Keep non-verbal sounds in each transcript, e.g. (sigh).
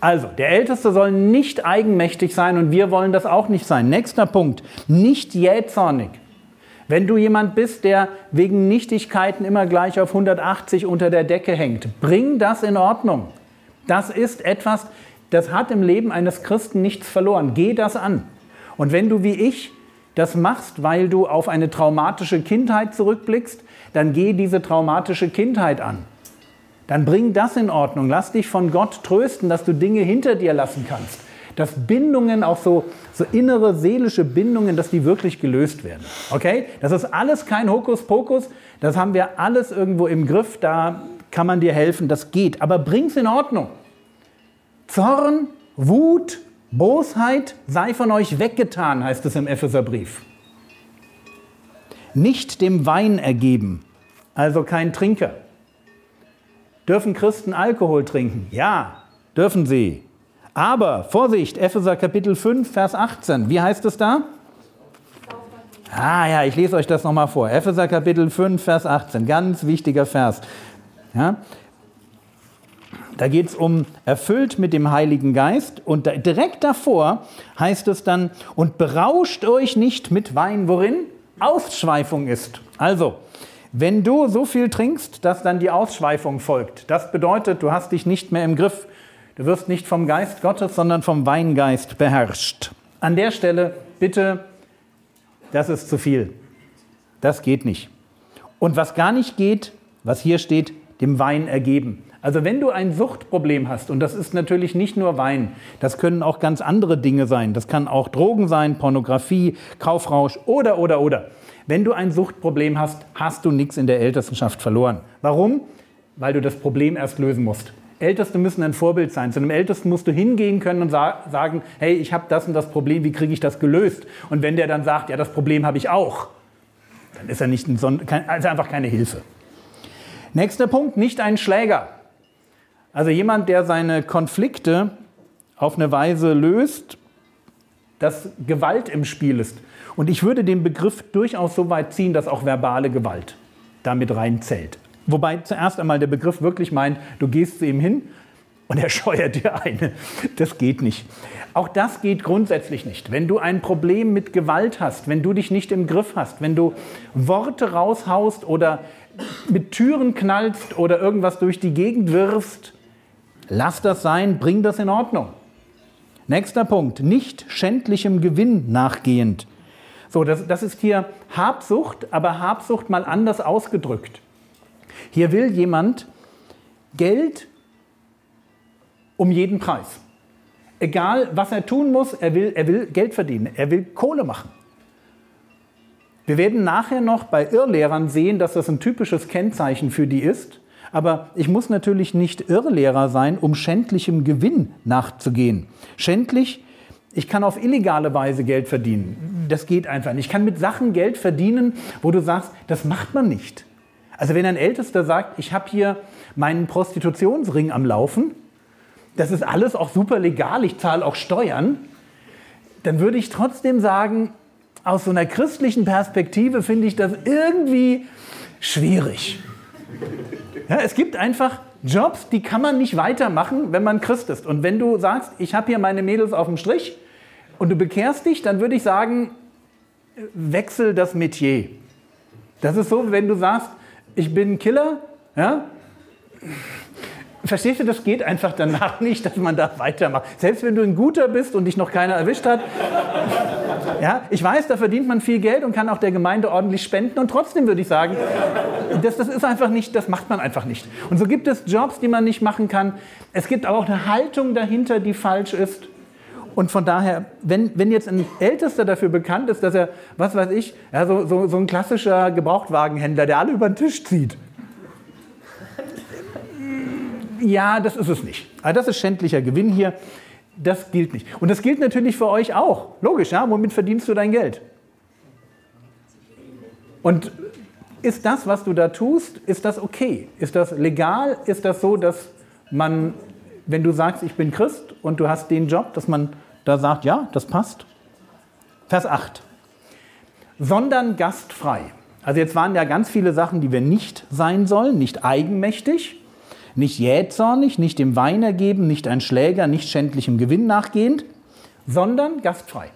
Also, der Älteste soll nicht eigenmächtig sein und wir wollen das auch nicht sein. Nächster Punkt, nicht jähzornig. Wenn du jemand bist, der wegen Nichtigkeiten immer gleich auf 180 unter der Decke hängt, bring das in Ordnung. Das ist etwas, das hat im Leben eines Christen nichts verloren. Geh das an. Und wenn du wie ich das machst, weil du auf eine traumatische Kindheit zurückblickst, dann geh diese traumatische Kindheit an dann bring das in Ordnung. Lass dich von Gott trösten, dass du Dinge hinter dir lassen kannst. Dass Bindungen, auch so, so innere seelische Bindungen, dass die wirklich gelöst werden. Okay? Das ist alles kein Hokuspokus. Das haben wir alles irgendwo im Griff. Da kann man dir helfen. Das geht. Aber bring's in Ordnung. Zorn, Wut, Bosheit sei von euch weggetan, heißt es im Epheserbrief. Nicht dem Wein ergeben, also kein Trinker. Dürfen Christen Alkohol trinken? Ja, dürfen sie. Aber Vorsicht, Epheser Kapitel 5, Vers 18. Wie heißt es da? Ah ja, ich lese euch das nochmal vor. Epheser Kapitel 5, Vers 18. Ganz wichtiger Vers. Ja? Da geht es um erfüllt mit dem Heiligen Geist. Und da, direkt davor heißt es dann, und berauscht euch nicht mit Wein, worin Ausschweifung ist. Also, wenn du so viel trinkst, dass dann die Ausschweifung folgt, das bedeutet, du hast dich nicht mehr im Griff. Du wirst nicht vom Geist Gottes, sondern vom Weingeist beherrscht. An der Stelle bitte, das ist zu viel. Das geht nicht. Und was gar nicht geht, was hier steht, dem Wein ergeben. Also wenn du ein Suchtproblem hast, und das ist natürlich nicht nur Wein, das können auch ganz andere Dinge sein. Das kann auch Drogen sein, Pornografie, Kaufrausch oder, oder, oder. Wenn du ein Suchtproblem hast, hast du nichts in der Ältestenschaft verloren. Warum? Weil du das Problem erst lösen musst. Älteste müssen ein Vorbild sein. Zu einem Ältesten musst du hingehen können und sa sagen, hey, ich habe das und das Problem, wie kriege ich das gelöst? Und wenn der dann sagt, ja, das Problem habe ich auch, dann ist er nicht ein Son also einfach keine Hilfe. Nächster Punkt, nicht ein Schläger. Also jemand, der seine Konflikte auf eine Weise löst, dass Gewalt im Spiel ist. Und ich würde den Begriff durchaus so weit ziehen, dass auch verbale Gewalt damit reinzählt. Wobei zuerst einmal der Begriff wirklich meint, du gehst zu ihm hin und er (laughs) scheuert dir eine. Das geht nicht. Auch das geht grundsätzlich nicht. Wenn du ein Problem mit Gewalt hast, wenn du dich nicht im Griff hast, wenn du Worte raushaust oder mit Türen knallst oder irgendwas durch die Gegend wirfst, lass das sein, bring das in Ordnung. Nächster Punkt, nicht schändlichem Gewinn nachgehend. So, das, das ist hier Habsucht, aber Habsucht mal anders ausgedrückt. Hier will jemand Geld um jeden Preis. Egal, was er tun muss, er will, er will Geld verdienen, er will Kohle machen. Wir werden nachher noch bei Irrlehrern sehen, dass das ein typisches Kennzeichen für die ist. Aber ich muss natürlich nicht Irrlehrer sein, um schändlichem Gewinn nachzugehen. Schändlich ich kann auf illegale Weise Geld verdienen. Das geht einfach nicht. Ich kann mit Sachen Geld verdienen, wo du sagst, das macht man nicht. Also wenn ein Ältester sagt, ich habe hier meinen Prostitutionsring am Laufen, das ist alles auch super legal, ich zahle auch Steuern, dann würde ich trotzdem sagen, aus so einer christlichen Perspektive finde ich das irgendwie schwierig. Ja, es gibt einfach Jobs, die kann man nicht weitermachen, wenn man Christ ist. Und wenn du sagst, ich habe hier meine Mädels auf dem Strich, und du bekehrst dich, dann würde ich sagen, wechsel das Metier. Das ist so, wenn du sagst, ich bin Killer, ja? Verstehst du, das geht einfach danach (laughs) nicht, dass man da weitermacht. Selbst wenn du ein Guter bist und dich noch keiner erwischt hat. Ja, ich weiß, da verdient man viel Geld und kann auch der Gemeinde ordentlich spenden. Und trotzdem würde ich sagen, das, das ist einfach nicht, das macht man einfach nicht. Und so gibt es Jobs, die man nicht machen kann. Es gibt aber auch eine Haltung dahinter, die falsch ist. Und von daher, wenn, wenn jetzt ein Ältester dafür bekannt ist, dass er, was weiß ich, ja, so, so, so ein klassischer Gebrauchtwagenhändler, der alle über den Tisch zieht. Ja, das ist es nicht. Aber das ist schändlicher Gewinn hier. Das gilt nicht. Und das gilt natürlich für euch auch. Logisch, ja? Womit verdienst du dein Geld? Und ist das, was du da tust, ist das okay? Ist das legal? Ist das so, dass man, wenn du sagst, ich bin Christ und du hast den Job, dass man da sagt, ja, das passt? Vers 8. Sondern gastfrei. Also jetzt waren ja ganz viele Sachen, die wir nicht sein sollen, nicht eigenmächtig, nicht jähzornig, nicht dem Wein ergeben, nicht ein Schläger, nicht schändlichem Gewinn nachgehend, sondern gastfrei.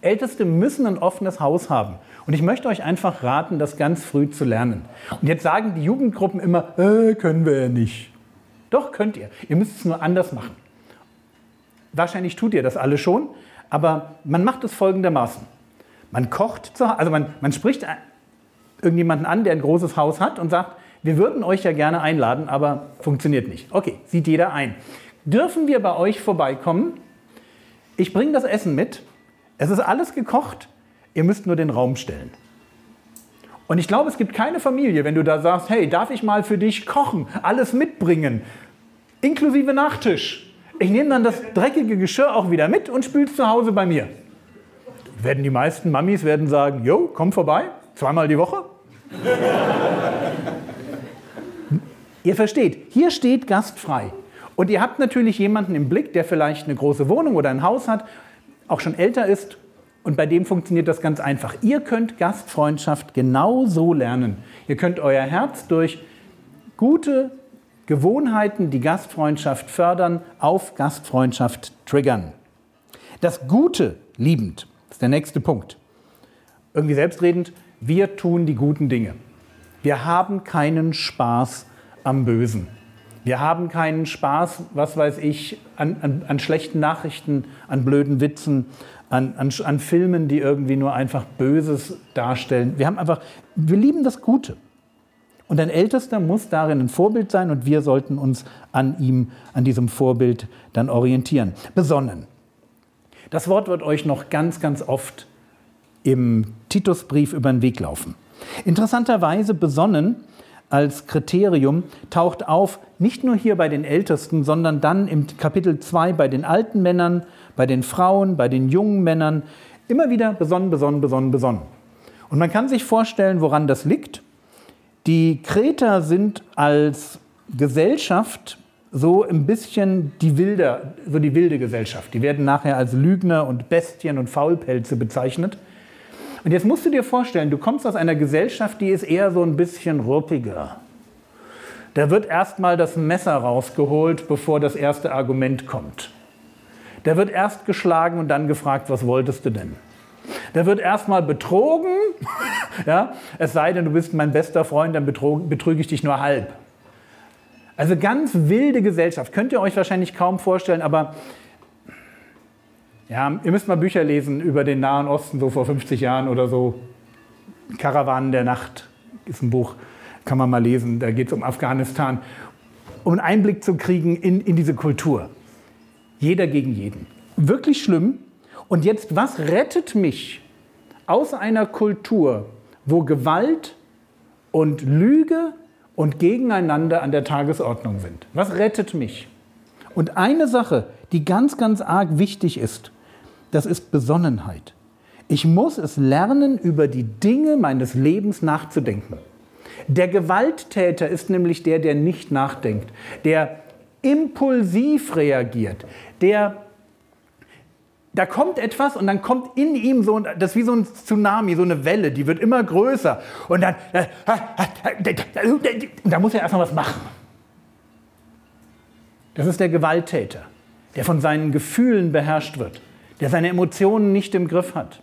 Älteste müssen ein offenes Haus haben. Und ich möchte euch einfach raten, das ganz früh zu lernen. Und jetzt sagen die Jugendgruppen immer, äh, können wir ja nicht. Doch, könnt ihr. Ihr müsst es nur anders machen. Wahrscheinlich tut ihr das alle schon, aber man macht es folgendermaßen. Man kocht, zu, also man, man spricht irgendjemanden an, der ein großes Haus hat und sagt, wir würden euch ja gerne einladen, aber funktioniert nicht. Okay, sieht jeder ein. Dürfen wir bei euch vorbeikommen? Ich bringe das Essen mit. Es ist alles gekocht. Ihr müsst nur den Raum stellen. Und ich glaube, es gibt keine Familie, wenn du da sagst, hey, darf ich mal für dich kochen, alles mitbringen, inklusive Nachtisch. Ich nehme dann das dreckige Geschirr auch wieder mit und spül's zu Hause bei mir. Werden die meisten Mamis werden sagen, jo, komm vorbei, zweimal die Woche. Ihr versteht, hier steht gastfrei. Und ihr habt natürlich jemanden im Blick, der vielleicht eine große Wohnung oder ein Haus hat, auch schon älter ist und bei dem funktioniert das ganz einfach. Ihr könnt Gastfreundschaft genau so lernen. Ihr könnt euer Herz durch gute Gewohnheiten, die Gastfreundschaft fördern, auf Gastfreundschaft triggern. Das Gute liebend ist der nächste Punkt. Irgendwie selbstredend, wir tun die guten Dinge. Wir haben keinen Spaß am Bösen. Wir haben keinen Spaß, was weiß ich, an, an, an schlechten Nachrichten, an blöden Witzen, an, an, an Filmen, die irgendwie nur einfach Böses darstellen. Wir haben einfach, wir lieben das Gute. Und ein Ältester muss darin ein Vorbild sein und wir sollten uns an ihm, an diesem Vorbild dann orientieren. Besonnen. Das Wort wird euch noch ganz, ganz oft im Titusbrief über den Weg laufen. Interessanterweise besonnen als Kriterium taucht auf, nicht nur hier bei den Ältesten, sondern dann im Kapitel 2 bei den alten Männern, bei den Frauen, bei den jungen Männern, immer wieder besonnen, besonnen, besonnen, besonnen. Und man kann sich vorstellen, woran das liegt. Die Kreter sind als Gesellschaft so ein bisschen die wilde, so die wilde Gesellschaft. Die werden nachher als Lügner und Bestien und Faulpelze bezeichnet. Und jetzt musst du dir vorstellen, du kommst aus einer Gesellschaft, die ist eher so ein bisschen ruppiger. Da wird erstmal das Messer rausgeholt, bevor das erste Argument kommt. Der wird erst geschlagen und dann gefragt, was wolltest du denn? Der wird erstmal betrogen, (laughs) ja? es sei denn, du bist mein bester Freund, dann betrüge ich dich nur halb. Also ganz wilde Gesellschaft, könnt ihr euch wahrscheinlich kaum vorstellen, aber ja, ihr müsst mal Bücher lesen über den Nahen Osten, so vor 50 Jahren oder so. Karawanen der Nacht ist ein Buch, kann man mal lesen, da geht es um Afghanistan, um einen Einblick zu kriegen in, in diese Kultur. Jeder gegen jeden. Wirklich schlimm. Und jetzt, was rettet mich aus einer Kultur, wo Gewalt und Lüge und Gegeneinander an der Tagesordnung sind? Was rettet mich? Und eine Sache, die ganz, ganz arg wichtig ist, das ist Besonnenheit. Ich muss es lernen, über die Dinge meines Lebens nachzudenken. Der Gewalttäter ist nämlich der, der nicht nachdenkt, der impulsiv reagiert, der da kommt etwas und dann kommt in ihm so, das ist wie so ein Tsunami, so eine Welle, die wird immer größer. Und dann, da muss er erstmal was machen. Das ist der Gewalttäter, der von seinen Gefühlen beherrscht wird, der seine Emotionen nicht im Griff hat.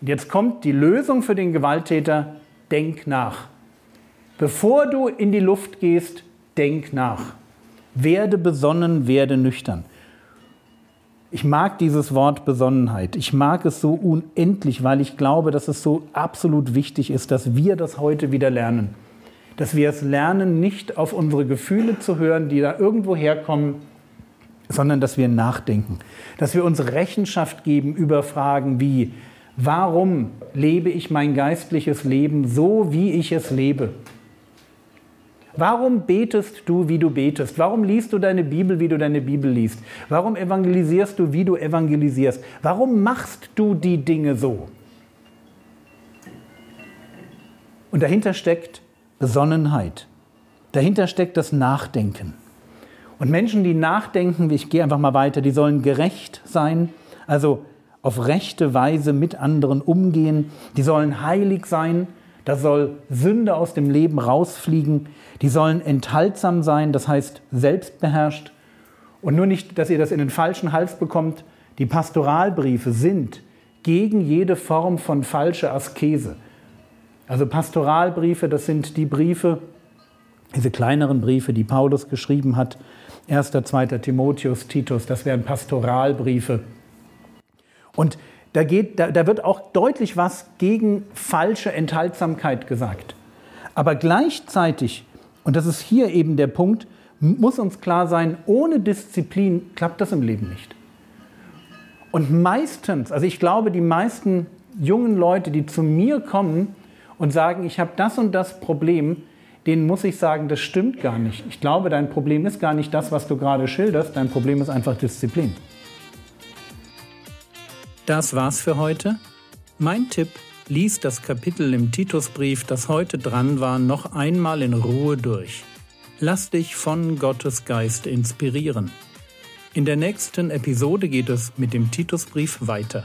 Und jetzt kommt die Lösung für den Gewalttäter, denk nach. Bevor du in die Luft gehst, denk nach. Werde besonnen, werde nüchtern. Ich mag dieses Wort Besonnenheit. Ich mag es so unendlich, weil ich glaube, dass es so absolut wichtig ist, dass wir das heute wieder lernen. Dass wir es lernen, nicht auf unsere Gefühle zu hören, die da irgendwo herkommen, sondern dass wir nachdenken. Dass wir uns Rechenschaft geben über Fragen wie, warum lebe ich mein geistliches Leben so, wie ich es lebe? Warum betest du, wie du betest? Warum liest du deine Bibel, wie du deine Bibel liest? Warum evangelisierst du, wie du evangelisierst? Warum machst du die Dinge so? Und dahinter steckt Besonnenheit. Dahinter steckt das Nachdenken. Und Menschen, die nachdenken, ich gehe einfach mal weiter, die sollen gerecht sein, also auf rechte Weise mit anderen umgehen. Die sollen heilig sein, da soll Sünde aus dem Leben rausfliegen. Die sollen enthaltsam sein, das heißt selbstbeherrscht. Und nur nicht, dass ihr das in den falschen Hals bekommt. Die Pastoralbriefe sind gegen jede Form von falscher Askese. Also Pastoralbriefe, das sind die Briefe, diese kleineren Briefe, die Paulus geschrieben hat. 1., 2. Timotheus, Titus, das wären Pastoralbriefe. Und da, geht, da, da wird auch deutlich was gegen falsche Enthaltsamkeit gesagt. Aber gleichzeitig, und das ist hier eben der Punkt, muss uns klar sein, ohne Disziplin klappt das im Leben nicht. Und meistens, also ich glaube, die meisten jungen Leute, die zu mir kommen und sagen, ich habe das und das Problem, denen muss ich sagen, das stimmt gar nicht. Ich glaube, dein Problem ist gar nicht das, was du gerade schilderst, dein Problem ist einfach Disziplin. Das war's für heute. Mein Tipp, lies das Kapitel im Titusbrief, das heute dran war, noch einmal in Ruhe durch. Lass dich von Gottes Geist inspirieren. In der nächsten Episode geht es mit dem Titusbrief weiter.